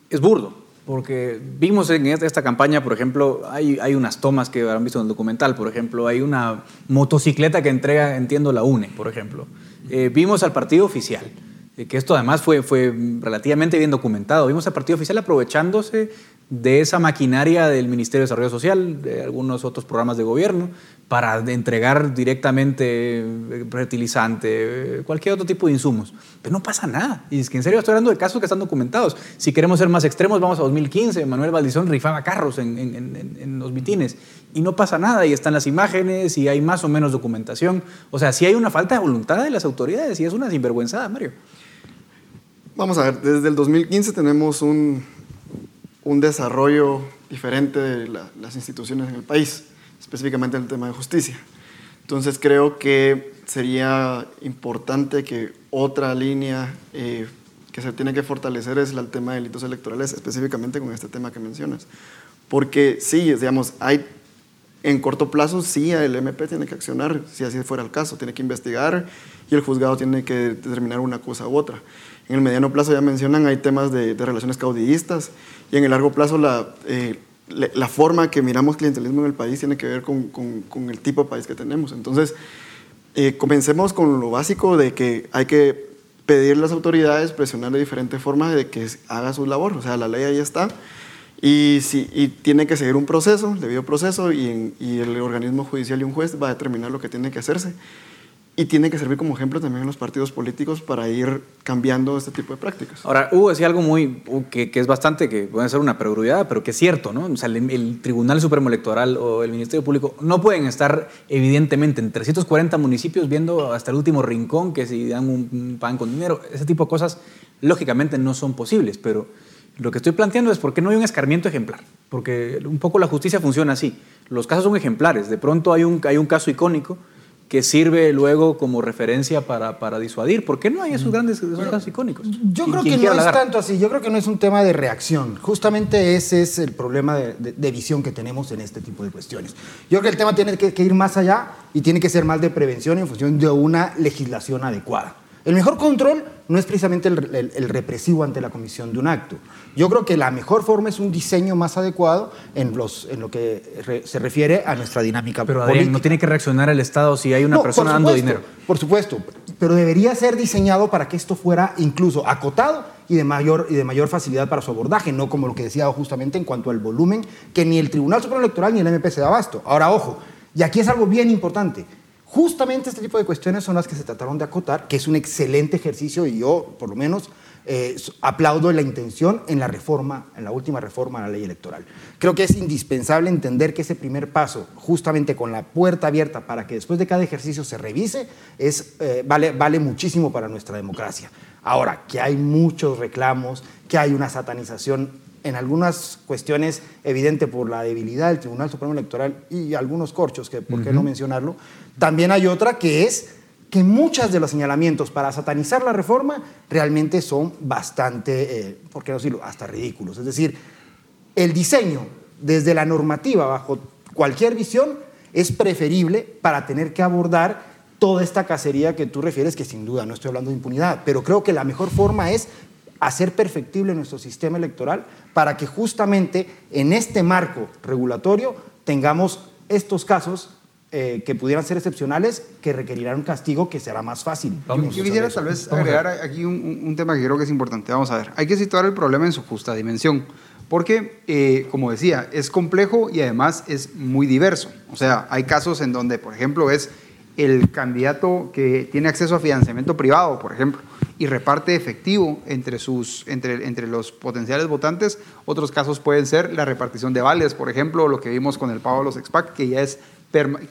es burdo, porque vimos en esta campaña, por ejemplo, hay, unas tomas que habrán visto en el documental, por ejemplo, hay una motocicleta que entrega, entiendo, la UNE, por ejemplo. Eh, vimos al partido oficial, eh, que esto además fue, fue relativamente bien documentado. Vimos al partido oficial aprovechándose de esa maquinaria del Ministerio de Desarrollo Social, de algunos otros programas de gobierno, para entregar directamente eh, fertilizante, eh, cualquier otro tipo de insumos. Pero no pasa nada. Y es que en serio estoy hablando de casos que están documentados. Si queremos ser más extremos, vamos a 2015. Manuel Valdizón rifaba carros en, en, en, en los mitines. Y no pasa nada. Y están las imágenes y hay más o menos documentación. O sea, sí hay una falta de voluntad de las autoridades y es una sinvergüenzada, Mario. Vamos a ver, desde el 2015 tenemos un, un desarrollo diferente de la, las instituciones en el país, específicamente en el tema de justicia. Entonces creo que sería importante que otra línea eh, que se tiene que fortalecer es el tema de delitos electorales, específicamente con este tema que mencionas. Porque sí, digamos, hay en corto plazo sí el MP tiene que accionar, si así fuera el caso, tiene que investigar y el juzgado tiene que determinar una cosa u otra. En el mediano plazo ya mencionan, hay temas de, de relaciones caudillistas y en el largo plazo la, eh, la, forma que miramos clientelismo en el país tiene que ver con, con, con el tipo de país que tenemos. Entonces, eh, comencemos con lo básico de que hay que pedir a las autoridades, presionar de diferentes formas de que haga su labor. O sea, la ley ahí está. Y, si, y tiene que seguir un proceso, debido proceso, y, en, y el organismo judicial y un juez va a determinar lo que tiene que hacerse y tiene que servir como ejemplo también en los partidos políticos para ir cambiando este tipo de prácticas. Ahora, Hugo decía algo muy, que, que es bastante, que puede ser una perogrullada, pero que es cierto, ¿no? O sea, el, Tribunal Supremo Electoral o el Ministerio Público no pueden estar evidentemente en 340 municipios viendo hasta el último rincón que si dan un, un pan con dinero, ese tipo de cosas lógicamente no son posibles, pero lo que estoy planteando es por qué no hay un escarmiento ejemplar, porque un poco la justicia funciona así, los casos son ejemplares, de pronto hay un, hay un caso icónico, que sirve luego como referencia para, para disuadir. ¿Por qué no hay esos grandes esos bueno, casos icónicos? Yo creo que no es tanto así, yo creo que no es un tema de reacción. Justamente ese es el problema de, de, de, visión que tenemos en este tipo de cuestiones. Yo creo que el tema tiene que, que ir más allá y tiene que ser más de prevención en función de una legislación adecuada. El mejor control no es precisamente el, el, el, represivo ante la comisión de un acto. Yo creo que la mejor forma es un diseño más adecuado en, los, en lo que re, se refiere a nuestra dinámica pero, política. Pero no tiene que reaccionar el Estado si hay una no, persona supuesto, dando dinero. Por supuesto, pero debería ser diseñado para que esto fuera incluso acotado y de, mayor, y de mayor facilidad para su abordaje, no como lo que decía justamente en cuanto al volumen, que ni el Tribunal Supremo Electoral ni el MP se da abasto. Ahora, ojo, y aquí es algo bien importante. Justamente este tipo de cuestiones son las que se trataron de acotar, que es un excelente ejercicio y yo, por lo menos, eh, aplaudo la intención en la reforma, en la última reforma a la ley electoral. Creo que es indispensable entender que ese primer paso, justamente con la puerta abierta para que después de cada ejercicio se revise, es, eh, vale, vale muchísimo para nuestra democracia. Ahora, que hay muchos reclamos, que hay una satanización en algunas cuestiones evidente por la debilidad del Tribunal Supremo Electoral y algunos corchos, que por qué uh -huh. no mencionarlo, también hay otra que es que muchos de los señalamientos para satanizar la reforma realmente son bastante, eh, por qué no decirlo, hasta ridículos. Es decir, el diseño desde la normativa bajo cualquier visión es preferible para tener que abordar toda esta cacería que tú refieres, que sin duda no estoy hablando de impunidad, pero creo que la mejor forma es hacer perfectible nuestro sistema electoral para que justamente en este marco regulatorio tengamos estos casos eh, que pudieran ser excepcionales, que requerirán un castigo que será más fácil. Vamos, yo quisiera tal vez agregar aquí un, un, tema que creo que es importante. Vamos a ver, hay que situar el problema en su justa dimensión. porque, eh, como decía, es complejo y además es muy diverso. O sea, hay casos en donde, por ejemplo, es el candidato que tiene acceso a financiamiento privado, por ejemplo, y reparte efectivo entre, sus, entre, entre los potenciales votantes. Otros casos pueden ser la repartición de vales, por ejemplo, lo que vimos con el pago de los expac, que ya es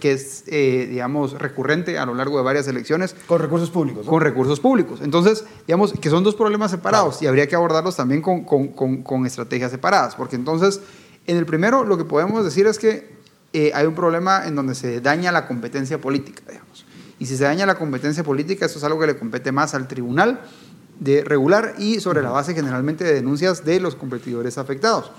que es, eh, digamos, recurrente a lo largo de varias elecciones. Con recursos públicos. Con recursos públicos. Entonces, digamos, que son dos problemas separados y habría que abordarlos también con, con, con, estrategias separadas, porque entonces, en el primero, lo que podemos decir es que eh, hay un problema en donde se daña la competencia política, digamos. Y si se daña la competencia política, eso es algo que le compete más al tribunal de regular y sobre la base generalmente de denuncias de los competidores afectados.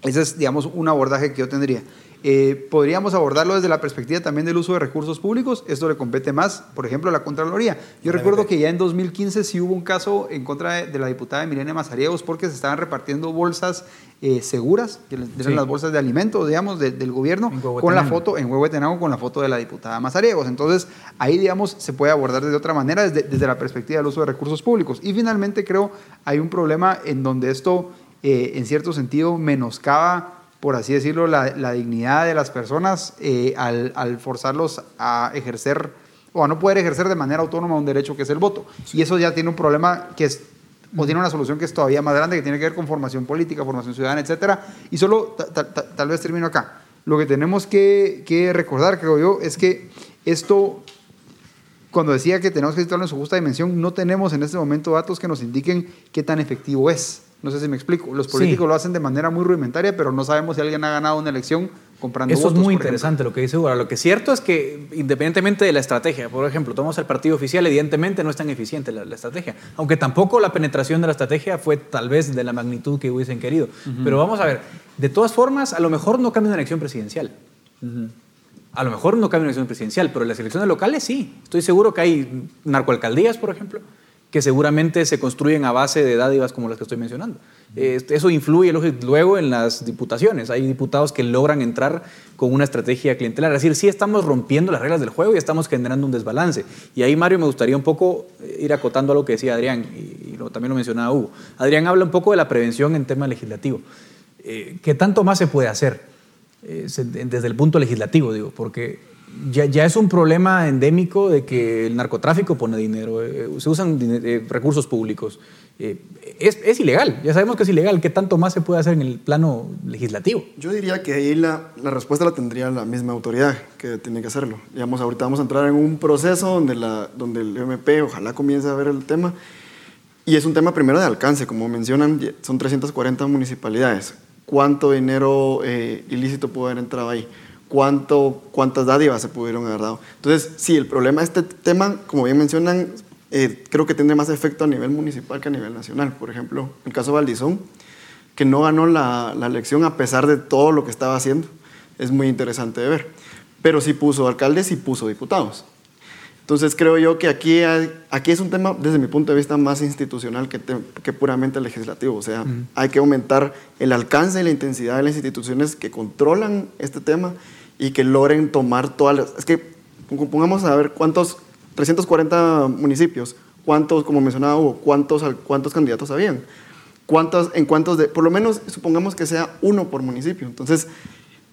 Ese es, digamos, un abordaje que yo tendría. Eh, podríamos abordarlo desde la perspectiva también del uso de recursos públicos. Esto le compete más, por ejemplo, a la Contraloría. Yo recuerdo que ya en 2015 sí hubo un caso en contra de, la diputada Milena Mazariegos porque se estaban repartiendo bolsas eh, seguras, que eran las bolsas de alimentos, digamos, del gobierno, con la foto, en Huehuetenango, con la foto de la diputada Mazariegos. Entonces, ahí, digamos, se puede abordar de otra manera desde, desde la perspectiva del uso de recursos públicos. Y finalmente, creo, hay un problema en donde esto, eh, en cierto sentido, menoscaba por así decirlo, la, dignidad de las personas eh, al, forzarlos a ejercer o a no poder ejercer de manera autónoma un derecho que es el voto. Y eso ya tiene un problema que es, o tiene una solución que es todavía más grande, que tiene que ver con formación política, formación ciudadana, etc. Y solo, tal vez termino acá. Lo que tenemos que, que recordar, creo yo, es que esto cuando decía que tenemos que situarlo en su justa dimensión, no tenemos en este momento datos que nos indiquen qué tan efectivo es. No sé si me explico. Los políticos lo hacen de manera muy rudimentaria, pero no sabemos si alguien ha ganado una elección comprando Eso votos. Es muy interesante lo que dice Hugo. Lo que es cierto es que, independientemente de la estrategia, por ejemplo, tomamos el partido oficial, evidentemente no es tan eficiente la, estrategia, aunque tampoco la penetración de la estrategia fue tal vez de la magnitud que hubiesen querido. Pero vamos a ver, de todas formas, a lo mejor no cambia una elección presidencial. A lo mejor no cambia una elección presidencial, pero en las elecciones locales sí. Estoy seguro que hay narcoalcaldías, por ejemplo, que seguramente se construyen a base de dádivas como las que estoy mencionando. Eso influye luego en las diputaciones. Hay diputados que logran entrar con una estrategia clientelar. Es decir, sí estamos rompiendo las reglas del juego y estamos generando un desbalance. Y ahí, Mario, me gustaría un poco eh, ir acotando a lo que decía Adrián, y, también lo mencionaba Hugo. Adrián habla un poco de la prevención en tema legislativo. Eh, ¿Qué tanto más se puede hacer eh, desde el punto legislativo? Digo, porque ya, ya, es un problema endémico de que el narcotráfico pone dinero, eh, se usan eh, recursos públicos. Eh, es, es, ilegal, ya sabemos que es ilegal. ¿Qué tanto más se puede hacer en el plano legislativo? Yo diría que ahí la, la, respuesta la tendría la misma autoridad que tiene que hacerlo. Digamos, ahorita vamos a entrar en un proceso donde, la, donde el MP ojalá comience a ver el tema. Y es un tema primero de alcance, como mencionan, son 340 municipalidades. ¿Cuánto dinero ilícito puede haber entrado ahí? Cuánto, cuántas dádivas se pudieron haber dado. Entonces, sí, el problema de este tema, como bien mencionan, eh, creo que tiene más efecto a nivel municipal que a nivel nacional. Por ejemplo, el caso de Valdizón, que no ganó la, la, elección a pesar de todo lo que estaba haciendo, es muy interesante de ver. Pero sí puso alcaldes y puso diputados. Entonces creo yo que aquí, aquí es un tema, desde mi punto de vista, más institucional que, que puramente legislativo. O sea, hay que aumentar el alcance y la intensidad de las instituciones que controlan este tema y que logren tomar todas las... Es que pongamos a ver cuántos, 340 municipios, cuántos, como mencionaba Hugo, cuántos, cuántos candidatos habían, cuántos, en cuántos de... Por lo menos supongamos que sea uno por municipio. Entonces,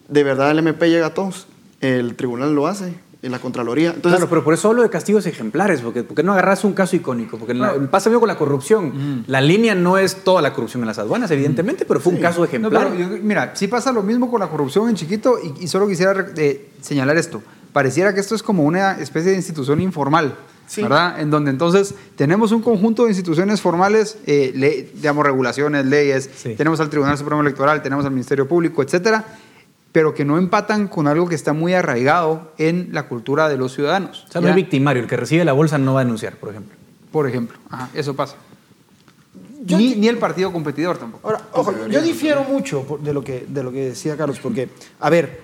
de verdad el MP llega a todos, el tribunal lo hace, en la Contraloría. Entonces, claro, pero por eso hablo de castigos ejemplares, porque, porque no agarras un caso icónico, porque pasa bien con la corrupción. La línea no es toda la corrupción en las aduanas, evidentemente, pero fue un caso ejemplar. mira, sí pasa lo mismo con la corrupción en chiquito y, solo quisiera eh, señalar esto. Pareciera que esto es como una especie de institución informal. ¿verdad? En donde entonces tenemos un conjunto de instituciones formales, eh, digamos, regulaciones, leyes, tenemos al Tribunal Supremo Electoral, tenemos al Ministerio Público, etcétera, pero que no empatan con algo que está muy arraigado en la cultura de los ciudadanos. O sea, no es victimario, el que recibe la bolsa no va a denunciar, por ejemplo. Por ejemplo, eso pasa. Ni, ni, el partido competidor tampoco. Ahora, ojo, yo difiero mucho de lo, que, de lo que decía Carlos, porque, a ver,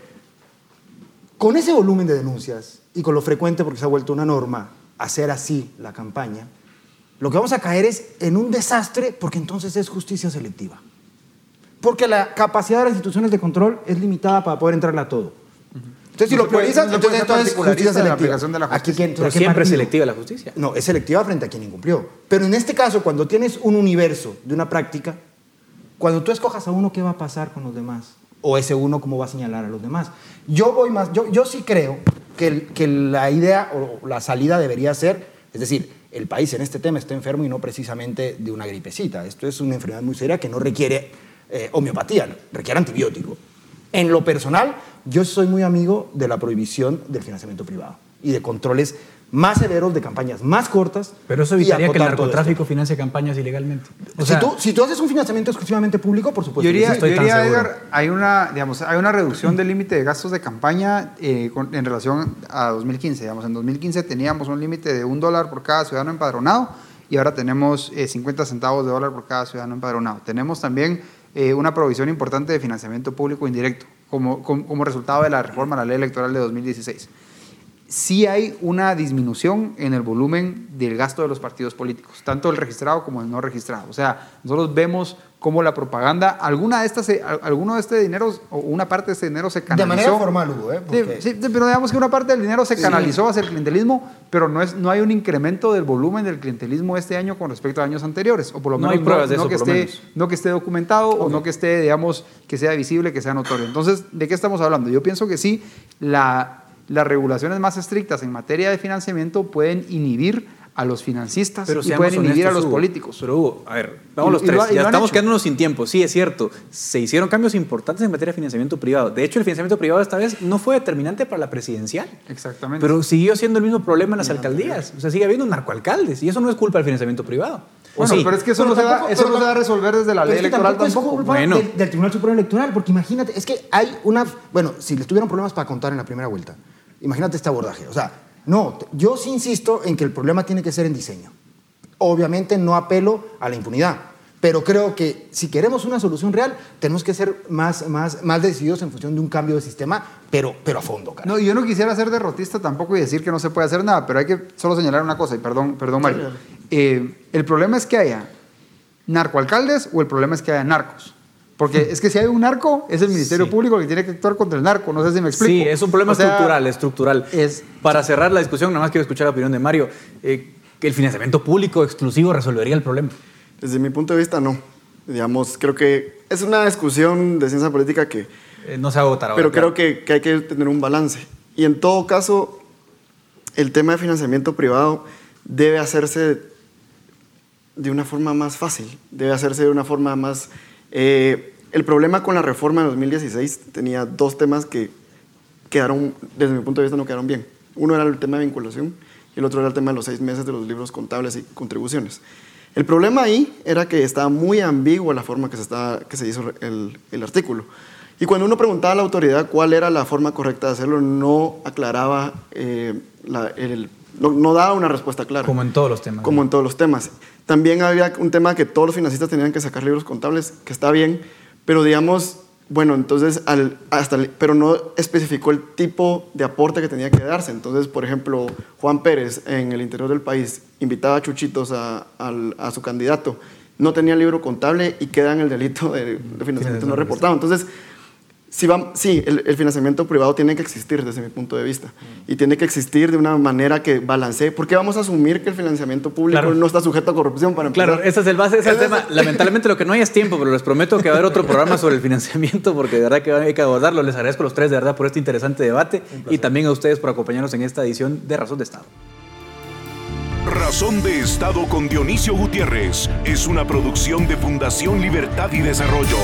con ese volumen de denuncias y con lo frecuente, porque se ha vuelto una norma, hacer así la campaña, lo que vamos a caer es en un desastre porque entonces es justicia selectiva. Porque la capacidad de las instituciones de control es limitada para poder entrarle a todo. Entonces, si lo priorizas, entonces, entonces justicia selectiva. De la justicia. Aquí, Pero siempre es selectiva la justicia. No, es selectiva frente a quien incumplió. Pero en este caso, cuando tienes un universo de una práctica, Cuando tú escojas a uno, ¿qué va a pasar con los demás? O ese uno, ¿cómo va a señalar a los demás? Yo voy más, yo, yo sí creo que, el- que la idea o la salida debería ser, es decir, el país en este tema está enfermo y no precisamente de una gripecita. Esto es una enfermedad muy seria que no requiere eh, homeopatía, requiere antibiótico. En lo personal, yo soy muy amigo de la prohibición del financiamiento privado y de controles más severos, de campañas más cortas. Pero eso evitaría que el narcotráfico financie campañas ilegalmente. O si, sea, tú, si tú haces un financiamiento exclusivamente público, por supuesto. Yo diría, yo estoy diría. Edgar, hay una, digamos, hay una reducción del límite de gastos de campaña eh, con- en relación a 2015. Digamos, en 2015 teníamos un límite de un dólar por cada ciudadano empadronado y ahora tenemos eh, 50 centavos de dólar por cada ciudadano empadronado. Tenemos también eh, una provisión importante de financiamiento público indirecto como, como, resultado de la reforma a la ley electoral de 2016 sí hay una disminución en el volumen del gasto de los partidos políticos, tanto el registrado como el no registrado. O sea, nosotros vemos cómo la propaganda, alguna de estas, al- alguno de este dinero, o una parte de este dinero se De canalizó. manera formal, Hugo, ¿eh? Sí, Porque- sí, sí, pero digamos que una parte del dinero se canalizó hacia el clientelismo, pero no, es, no hay un incremento del volumen del clientelismo este año con respecto a años anteriores, o por lo No menos hay pruebas de eso, que por esté, menos. no que esté documentado o no que esté, digamos, que sea visible, que sea notorio. Entonces, ¿de qué estamos hablando? Yo pienso que sí, la, las regulaciones más estrictas en materia de financiamiento pueden inhibir a los financistas Pero y pueden inhibir a los Hugo. políticos. Pero Hugo, a ver, vamos Y- los lo tres. ya lo estamos quedándonos sin tiempo. Sí, es cierto. Se hicieron cambios importantes en materia de financiamiento privado. De hecho, el financiamiento privado esta vez no fue determinante para la presidencial. Exactamente. Pero siguió siendo el mismo problema en las alcaldías. O sea, sigue habiendo narcoalcaldes. Y eso no es culpa del financiamiento privado. ¿O bueno, sí? pero es que eso, Pero no, se eso no se va a resolver desde la ley es que electoral tampoco. tampoco. Es culpa Bueno. del, del Tribunal Supremo Electoral, porque imagínate, es que hay una. Bueno, si les tuvieron problemas para contar en la primera vuelta, imagínate este abordaje. O sea, no, yo sí insisto en que el problema tiene que ser en diseño. Obviamente no apelo a la impunidad, pero creo que si queremos una solución real, tenemos que ser más, más, más decididos en función de un cambio de sistema, pero, pero a fondo, cara. No, yo no quisiera ser derrotista tampoco y decir que no se puede hacer nada, pero hay que solo señalar una cosa, y perdón, perdón Mario. Eh, el problema es que haya narcoalcaldes o el problema es que haya narcos. Porque es que si hay un narco, es el Ministerio Sí. Público que tiene que actuar contra el narco, no sé si me explico. Sí, es un problema O sea, estructural, estructural. es- Para cerrar la discusión, nada más quiero escuchar la opinión de Mario. Eh, el financiamiento público exclusivo resolvería el problema. Desde mi punto de vista, no. Digamos, creo que es una discusión de ciencia política que Eh, no se va a votar ahora. pero claro. creo que, que hay que tener un balance. Y en todo caso, el tema de financiamiento privado debe hacerse de una forma más fácil, debe hacerse de una forma más... eh, el problema con la reforma de 2016 tenía dos temas que quedaron, desde mi punto de vista, no quedaron bien. Uno era el tema de vinculación y el otro era el tema de los seis meses de los libros contables y contribuciones. El problema ahí era que estaba muy ambigua la forma que se, estaba, que se hizo el, el artículo. Y cuando uno preguntaba a la autoridad cuál era la forma correcta de hacerlo, no aclaraba, eh, la- el- no, no daba una respuesta clara. Como en todos los temas. Como en todos los temas. También había un tema que todos los financistas tenían que sacar libros contables, que está bien, pero digamos, bueno, entonces, al- hasta, pero no especificó el tipo de aporte que tenía que darse. Entonces, por ejemplo, Juan Pérez en el interior del país invitaba a chuchitos a su candidato, no tenía libro contable y queda en el delito de, de financiamiento no reportado. Entonces, Sí, va- sí el, el financiamiento privado tiene que existir desde mi punto de vista. Y tiene que existir de una manera que balancee. Porque vamos a asumir que el financiamiento público Claro. no está sujeto a corrupción para empezar. Claro, ese es el base, ese es el tema. Lamentablemente lo que no hay es tiempo, pero les prometo que va a haber otro programa sobre el financiamiento porque de verdad que hay que abordarlo. Les agradezco a los tres de verdad por este interesante debate y también a ustedes por acompañarnos en esta edición de Razón de Estado. Razón de Estado con Dionisio Gutiérrez es una producción de Fundación Libertad y Desarrollo.